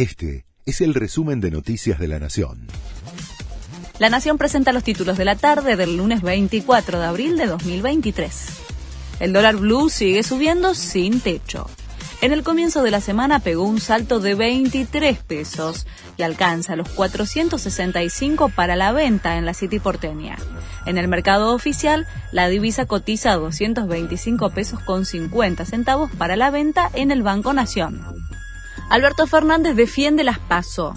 Este es el resumen de Noticias de la Nación. La Nación presenta los títulos de la tarde del lunes 24 de abril de 2023. El dólar blue sigue subiendo sin techo. En el comienzo de la semana pegó un salto de 23 pesos y alcanza los 465 para la venta en la City porteña. En el mercado oficial, la divisa cotiza a 225 pesos con 50 centavos para la venta en el Banco Nación. Alberto Fernández defiende las PASO.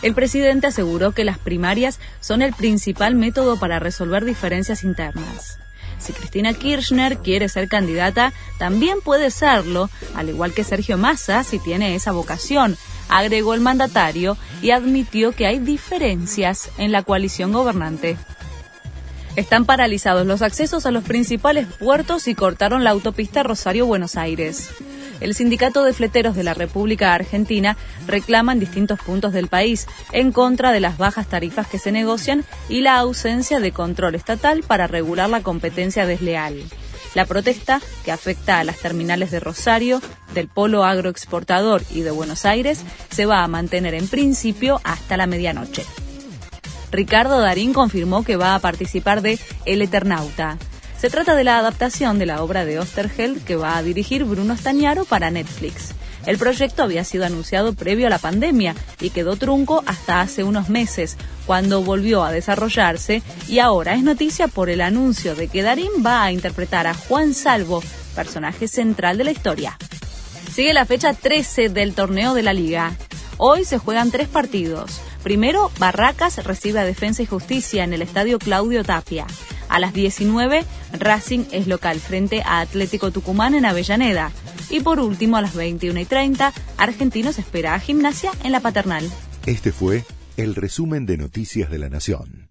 El presidente aseguró que las primarias son el principal método para resolver diferencias internas. Si Cristina Kirchner quiere ser candidata, también puede serlo, al igual que Sergio Massa si tiene esa vocación, agregó el mandatario y admitió que hay diferencias en la coalición gobernante. Están paralizados los accesos a los principales puertos y cortaron la autopista Rosario-Buenos Aires. El sindicato de fleteros de la República Argentina reclama en distintos puntos del país en contra de las bajas tarifas que se negocian y la ausencia de control estatal para regular la competencia desleal. La protesta, que afecta a las terminales de Rosario, del Polo Agroexportador y de Buenos Aires, se va a mantener en principio hasta la medianoche. Ricardo Darín confirmó que va a participar de El Eternauta. Se trata de la adaptación de la obra de Osterheld que va a dirigir Bruno Stañaro para Netflix. El proyecto había sido anunciado previo a la pandemia y quedó trunco hasta hace unos meses, cuando volvió a desarrollarse y ahora es noticia por el anuncio de que Darín va a interpretar a Juan Salvo, personaje central de la historia. Sigue la fecha 13 del torneo de la liga. Hoy se juegan tres partidos. Primero, Barracas recibe a Defensa y Justicia en el Estadio Claudio Tapia. A las 19, Racing es local frente a Atlético Tucumán en Avellaneda. Y por último, a las 21 y 30, Argentinos espera a Gimnasia en la Paternal. Este fue el resumen de Noticias de la Nación.